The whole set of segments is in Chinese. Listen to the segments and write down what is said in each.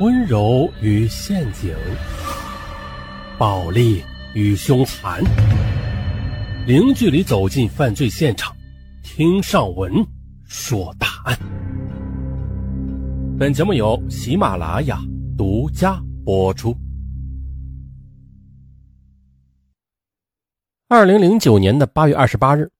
温柔与陷阱，暴力与凶残，零距离走进犯罪现场，听上文说大案。本节目由喜马拉雅独家播出。二零零九年的八月二十八日，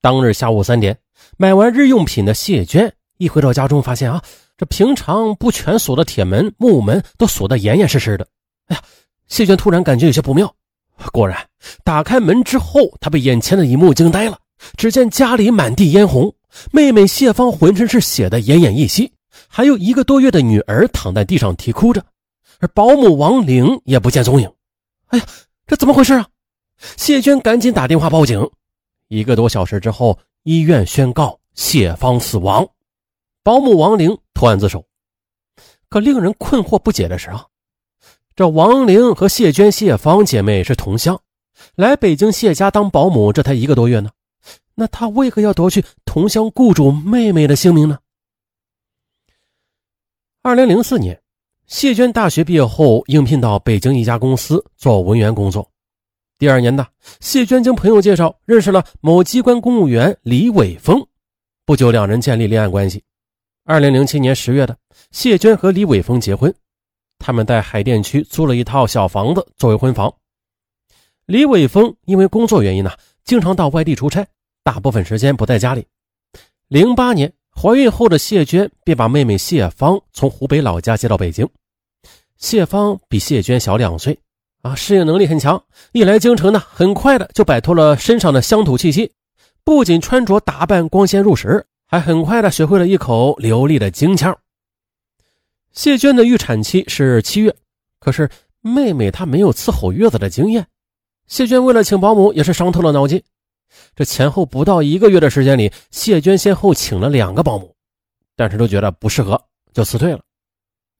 当日下午三点，买完日用品的谢娟一回到家中，发现啊。这平常不全锁的铁门、木门都锁得严严实实的。哎呀，谢娟突然感觉有些不妙。果然，打开门之后，她被眼前的一幕惊呆了。只见家里满地嫣红，妹妹谢芳浑身是血的奄奄一息，还有一个多月的女儿躺在地上啼哭着，而保姆王玲也不见踪影。哎呀，这怎么回事啊？谢娟赶紧打电话报警。一个多小时之后，医院宣告谢芳死亡。保姆王玲投案自首，可令人困惑不解的是啊，这王玲和谢娟、谢芳姐妹是同乡，来北京谢家当保姆，这才一个多月呢，那她为何要夺去同乡雇主妹妹的性命呢？二零零四年，谢娟大学毕业后应聘到北京一家公司做文员工作。第二年呢，谢娟经朋友介绍认识了某机关公务员李伟峰，不久两人建立恋爱关系。二零零七年十月的，谢娟和李伟峰结婚，他们在海淀区租了一套小房子作为婚房。李伟峰因为工作原因呢，经常到外地出差，大部分时间不在家里。零八年怀孕后的谢娟便把妹妹谢芳从湖北老家接到北京。谢芳比谢娟小两岁，啊，适应能力很强，一来京城呢，很快的就摆脱了身上的乡土气息，不仅穿着打扮光鲜入时。还很快的学会了一口流利的京腔。谢娟的预产期是七月，可是妹妹她没有伺候月子的经验。谢娟为了请保姆也是伤透了脑筋。这前后不到一个月的时间里，谢娟先后请了两个保姆，但是都觉得不适合，就辞退了。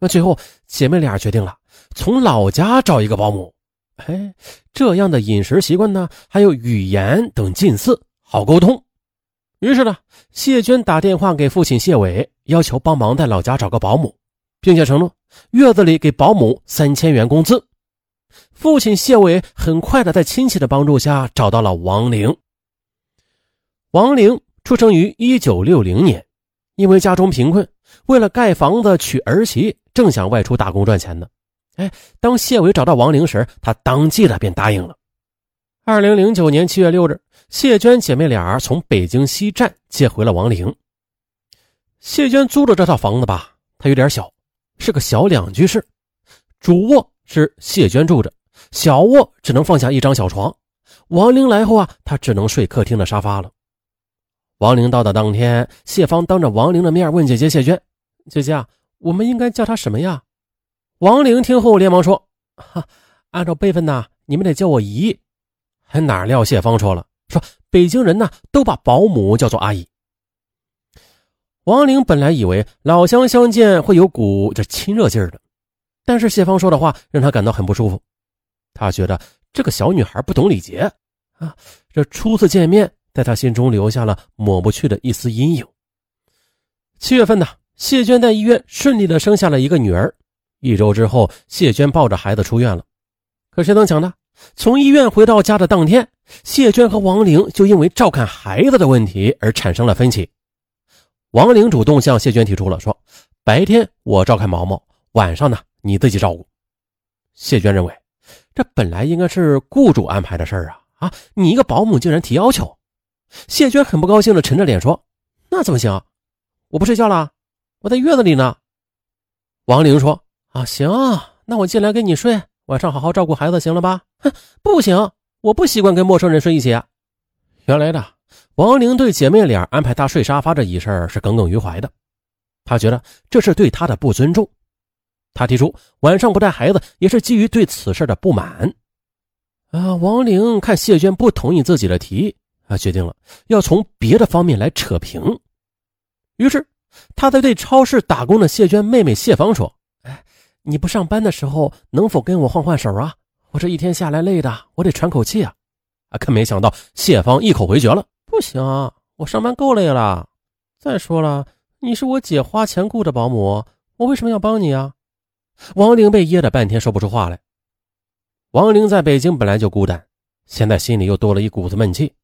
那最后姐妹俩决定了从老家找一个保姆。哎，这样的饮食习惯呢，还有语言等近似，好沟通。于是呢，谢娟打电话给父亲谢伟，要求帮忙在老家找个保姆，并且承诺月子里给保姆三千元工资。父亲谢伟很快的在亲戚的帮助下找到了王玲。王玲出生于一九六零年，因为家中贫困，为了盖房子娶儿媳，正想外出打工赚钱呢。哎，当谢伟找到王玲时，他当即的便答应了。二零零九年七月六日。谢娟姐妹俩从北京西站接回了王玲。谢娟租的这套房子吧，它有点小，是个小两居室，主卧是谢娟住着，小卧只能放下一张小床。王玲来后啊，她只能睡客厅的沙发了。王玲到的当天，谢芳当着王玲的面问姐姐谢娟：“姐姐啊，我们应该叫她什么呀？”王玲听后连忙说：“哈，按照辈分呐，你们得叫我姨。”还哪料谢芳说了。说北京人呢，都把保姆叫做阿姨。王玲本来以为老乡相见会有股这亲热劲儿的，但是谢芳说的话让她感到很不舒服。她觉得这个小女孩不懂礼节啊，这初次见面在她心中留下了抹不去的一丝阴影。七月份呢，谢娟在医院顺利的生下了一个女儿。一周之后，谢娟抱着孩子出院了。可谁能想到？从医院回到家的当天，谢娟和王玲就因为照看孩子的问题而产生了分歧。王玲主动向谢娟提出了说：“白天我照看毛毛，晚上呢你自己照顾。”谢娟认为，这本来应该是雇主安排的事儿啊！啊，你一个保姆竟然提要求。谢娟很不高兴的沉着脸说：“那怎么行？我不睡觉了，我在月子里呢。”王玲说：“啊，行，那我进来跟你睡。”晚上好好照顾孩子，行了吧？哼，不行，我不习惯跟陌生人睡一起啊。原来的王玲对姐妹俩安排她睡沙发这一事是耿耿于怀的，她觉得这是对她的不尊重。她提出晚上不带孩子，也是基于对此事的不满。啊，王玲看谢娟不同意自己的提议，啊，决定了要从别的方面来扯平。于是，她在对超市打工的谢娟妹妹谢芳说。哎你不上班的时候，能否跟我换换手啊？我这一天下来累的，我得喘口气啊！啊，可没想到谢芳一口回绝了，不行，我上班够累了。再说了，你是我姐花钱雇的保姆，我为什么要帮你啊？王玲被噎得半天说不出话来。王玲在北京本来就孤单，现在心里又多了一股子闷气。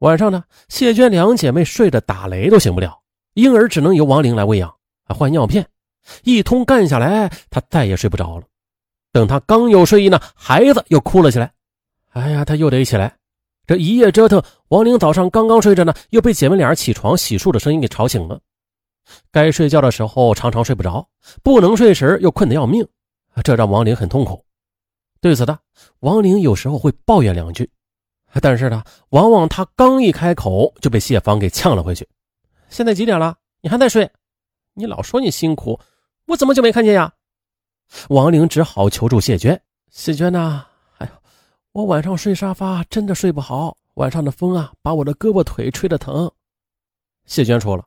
晚上呢，谢娟两姐妹睡着打雷都醒不了，婴儿只能由王玲来喂养，还换尿片，一通干下来，她再也睡不着了。等他刚有睡意呢，孩子又哭了起来。哎呀，他又得起来。这一夜折腾，王玲早上刚刚睡着呢，又被姐妹俩起床洗漱的声音给吵醒了。该睡觉的时候常常睡不着，不能睡时又困得要命，这让王玲很痛苦。对此呢，王玲有时候会抱怨两句，但是呢，往往她刚一开口就被谢芳给呛了回去。现在几点了？你还在睡？你老说你辛苦，我怎么就没看见呀？王玲只好求助谢娟。谢娟呐，哎呦，我晚上睡沙发真的睡不好，晚上的风啊，把我的胳膊腿吹得疼。谢娟说了：“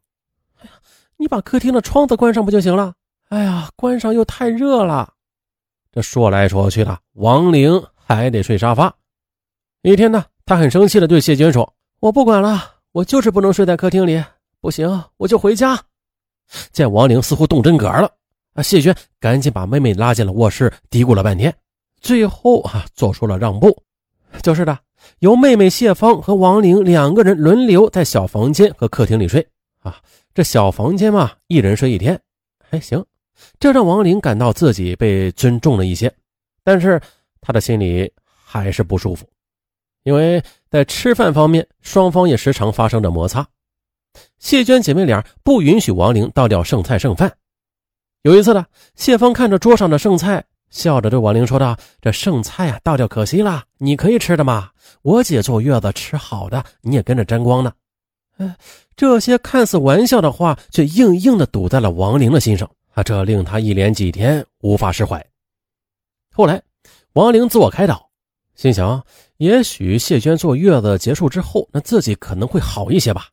哎呀，你把客厅的窗子关上不就行了？哎呀，关上又太热了。”这说来说去的，王玲还得睡沙发。一天呢，他很生气的对谢娟说：“我不管了，我就是不能睡在客厅里。不行，我就回家。”见王玲似乎动真格了，啊，谢娟赶紧把妹妹拉进了卧室，嘀咕了半天，最后啊，做出了让步，就是的，由妹妹谢芳和王玲两个人轮流在小房间和客厅里睡。啊，这小房间嘛，一人睡一天，还行。这让王玲感到自己被尊重了一些，但是她的心里还是不舒服，因为在吃饭方面，双方也时常发生着摩擦。谢娟姐妹俩不允许王玲倒掉剩菜剩饭。有一次呢，谢芳看着桌上的剩菜，笑着对王玲说道：“这剩菜啊，倒掉可惜了，你可以吃的嘛。我姐坐月子吃好的，你也跟着沾光呢。”哎，这些看似玩笑的话，却硬硬的堵在了王玲的心上。啊，这令他一连几天无法释怀。后来，王玲自我开导，心想：也许谢娟坐月子结束之后，那自己可能会好一些吧。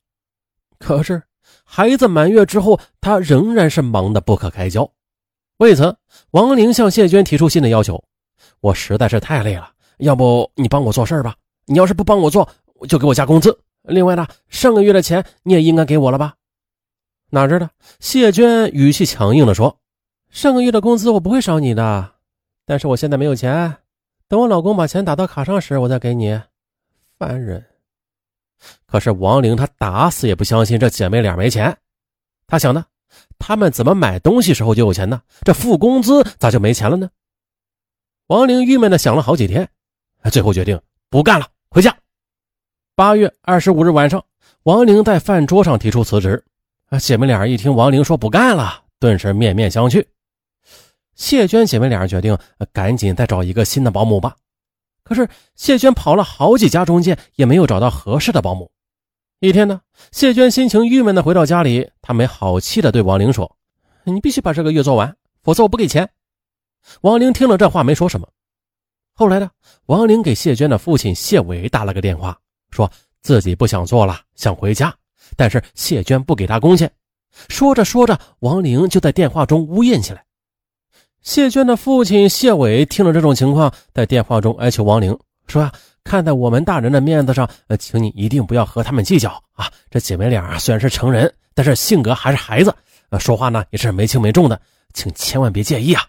可是，孩子满月之后，他仍然是忙得不可开交。为此，王玲向谢娟提出新的要求：“我实在是太累了，要不你帮我做事吧？你要是不帮我做，就给我加工资。另外呢，上个月的钱你也应该给我了吧？”哪知道谢娟语气强硬地说：“上个月的工资我不会少你的，但是我现在没有钱，等我老公把钱打到卡上时，我再给你。”烦人！可是王玲她打死也不相信这姐妹俩没钱。她想呢，他们怎么买东西时候就有钱呢？这付工资咋就没钱了呢？王玲郁闷的想了好几天，最后决定不干了，回家。八月二十五日晚上，王玲在饭桌上提出辞职。啊！姐妹俩一听王玲说不干了，顿时面面相觑。谢娟姐妹俩决定赶紧再找一个新的保姆吧。可是谢娟跑了好几家中介，也没有找到合适的保姆。一天呢，谢娟心情郁闷的回到家里，她没好气的对王玲说：“你必须把这个月做完，否则我不给钱。”王玲听了这话没说什么。后来呢，王玲给谢娟的父亲谢伟打了个电话，说自己不想做了，想回家。但是谢娟不给他工钱，说着说着，王玲就在电话中呜咽起来。谢娟的父亲谢伟听了这种情况，在电话中哀求王玲说：“呀，看在我们大人的面子上，呃，请你一定不要和他们计较啊！这姐妹俩啊虽然是成人，但是性格还是孩子，呃，说话呢也是没轻没重的，请千万别介意啊！”，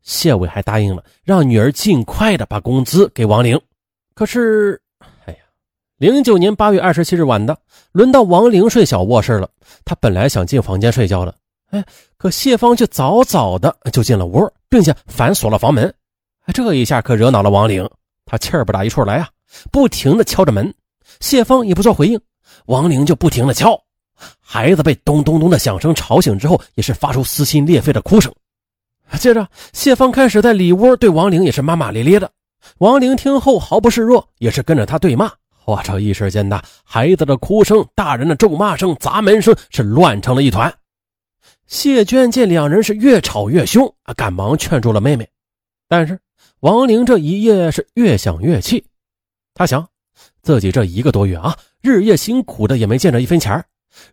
谢伟还答应了，让女儿尽快的把工资给王玲。可是。哎呀零九年八月二十七日晚的，轮到王玲睡小卧室了。她本来想进房间睡觉的，哎，可谢芳却早早的就进了屋，并且反锁了房门。这一下可惹恼了王玲，她气儿不打一处来啊，不停的敲着门。谢芳也不做回应，王玲就不停的敲。孩子被咚咚咚的响声吵醒之后，也是发出撕心裂肺的哭声。接着，谢芳开始在里屋对王玲也是骂骂咧咧的。王玲听后毫不示弱，也是跟着他对骂。哇！这一时间呐，孩子的哭声、大人的咒骂声、砸门声是乱成了一团。谢娟见两人是越吵越凶啊，赶忙劝住了妹妹。但是王玲这一夜是越想越气，她想自己这一个多月啊，日夜辛苦的也没见着一分钱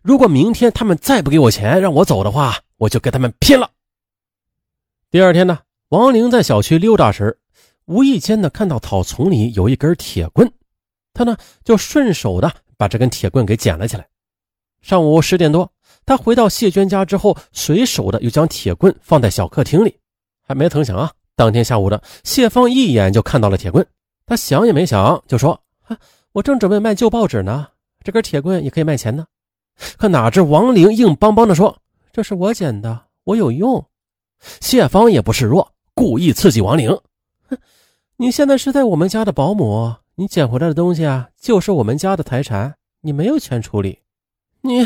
如果明天他们再不给我钱让我走的话，我就跟他们拼了。第二天呢，王玲在小区溜达时，无意间的看到草丛里有一根铁棍。他呢，就顺手的把这根铁棍给捡了起来。上午十点多，他回到谢娟家之后，随手的又将铁棍放在小客厅里，还没曾想啊，当天下午的谢芳一眼就看到了铁棍，他想也没想就说：“我正准备卖旧报纸呢，这根铁棍也可以卖钱呢。”可哪知王玲硬邦邦的说：“这是我捡的，我有用。”谢芳也不示弱，故意刺激王玲：“哼，你现在是在我们家的保姆，你捡回来的东西啊，就是我们家的财产，你没有权处理。”你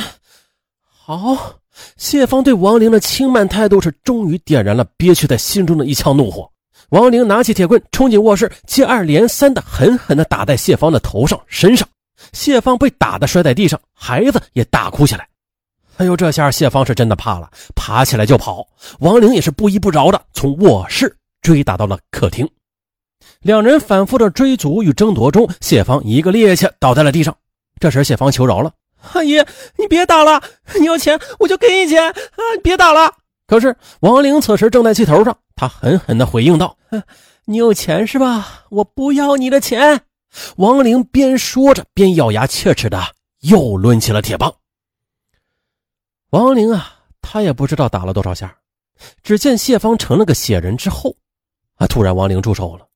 好，谢芳对王玲的轻慢态度是终于点燃了憋屈在心中的一腔怒火。王玲拿起铁棍，冲进卧室，接二连三的狠狠的打在谢芳的头上、身上。谢芳被打的摔在地上，孩子也大哭起来。哎呦，这下谢芳是真的怕了，爬起来就跑。王玲也是不依不饶的从卧室追打到了客厅。两人反复的追逐与争夺中，谢芳一个趔趄倒在了地上。这时谢芳求饶了。阿姨，你别打了，你要钱我就给你钱啊！别打了。可是王玲此时正在气头上，她狠狠地回应道：“你有钱是吧？我不要你的钱。”王玲边说着边咬牙切齿的又抡起了铁棒。王玲啊，他也不知道打了多少下，只见谢芳成了个血人之后，啊，突然王玲住手了。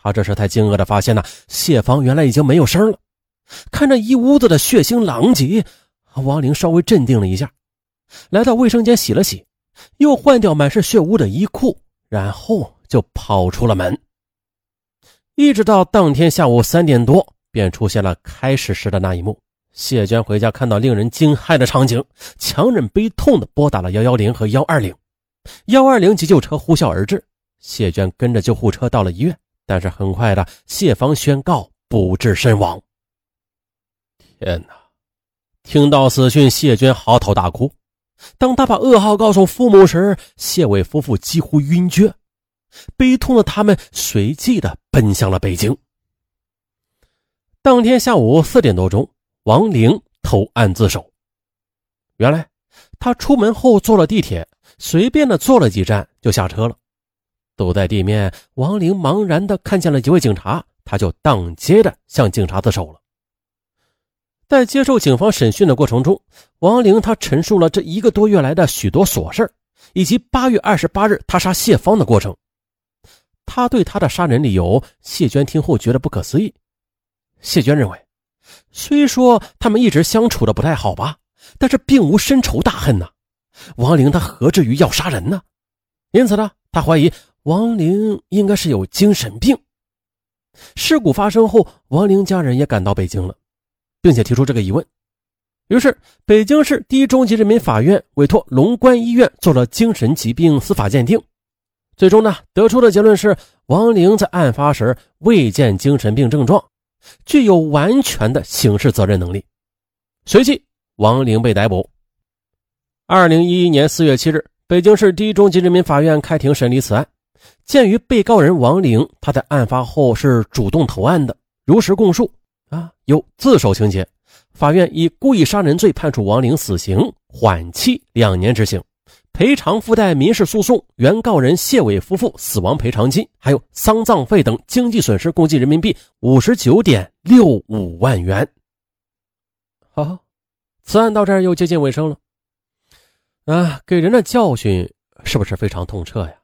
他这时才惊愕的发现呢，谢芳原来已经没有声了。看着一屋子的血腥狼藉，王玲稍微镇定了一下，来到卫生间洗了洗，又换掉满是血污的衣裤，然后就跑出了门。一直到当天下午三点多，便出现了开始时的那一幕。谢娟回家看到令人惊骇的场景，强忍悲痛的拨打了幺幺零和幺二零，幺二零急救车呼啸而至，谢娟跟着救护车到了医院，但是很快的，谢芳宣告不治身亡。天哪！听到死讯，谢娟嚎啕大哭。当他把噩耗告诉父母时，谢伟夫妇几乎晕厥。悲痛的他们随即的奔向了北京。当天下午四点多钟，王玲投案自首。原来，他出门后坐了地铁，随便的坐了几站就下车了。走在地面，王玲茫然的看见了几位警察，他就当街的向警察自首了。在接受警方审讯的过程中，王玲她陈述了这一个多月来的许多琐事以及八月二十八日他杀谢芳的过程。他对他的杀人理由，谢娟听后觉得不可思议。谢娟认为，虽说他们一直相处的不太好吧，但是并无深仇大恨呐。王玲她何至于要杀人呢？因此呢，他怀疑王玲应该是有精神病。事故发生后，王玲家人也赶到北京了。并且提出这个疑问，于是北京市第一中级人民法院委托龙关医院做了精神疾病司法鉴定，最终呢得出的结论是王玲在案发时未见精神病症状，具有完全的刑事责任能力。随即，王玲被逮捕。二零一一年四月七日，北京市第一中级人民法院开庭审理此案。鉴于被告人王玲他在案发后是主动投案的，如实供述。啊，有自首情节，法院以故意杀人罪判处王玲死刑，缓期两年执行，赔偿附带民事诉讼原告人谢伟夫妇死亡赔偿金，还有丧葬费等经济损失共计人民币五十九点六五万元。好，此案到这儿又接近尾声了。啊，给人的教训是不是非常痛彻呀？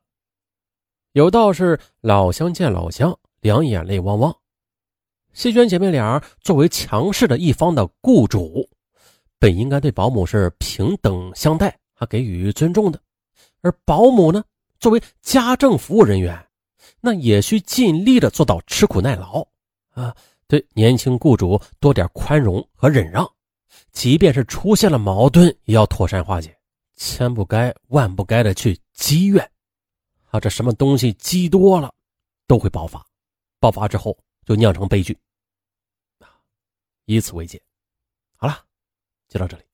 有道是老乡见老乡，两眼泪汪汪。谢娟姐妹俩作为强势的一方的雇主，本应该对保姆是平等相待，还给予尊重的。而保姆呢，作为家政服务人员，那也需尽力的做到吃苦耐劳啊，对年轻雇主多点宽容和忍让，即便是出现了矛盾，也要妥善化解，千不该万不该的去积怨啊，这什么东西积多了，都会爆发，爆发之后就酿成悲剧。以此为戒，好了，就到这里。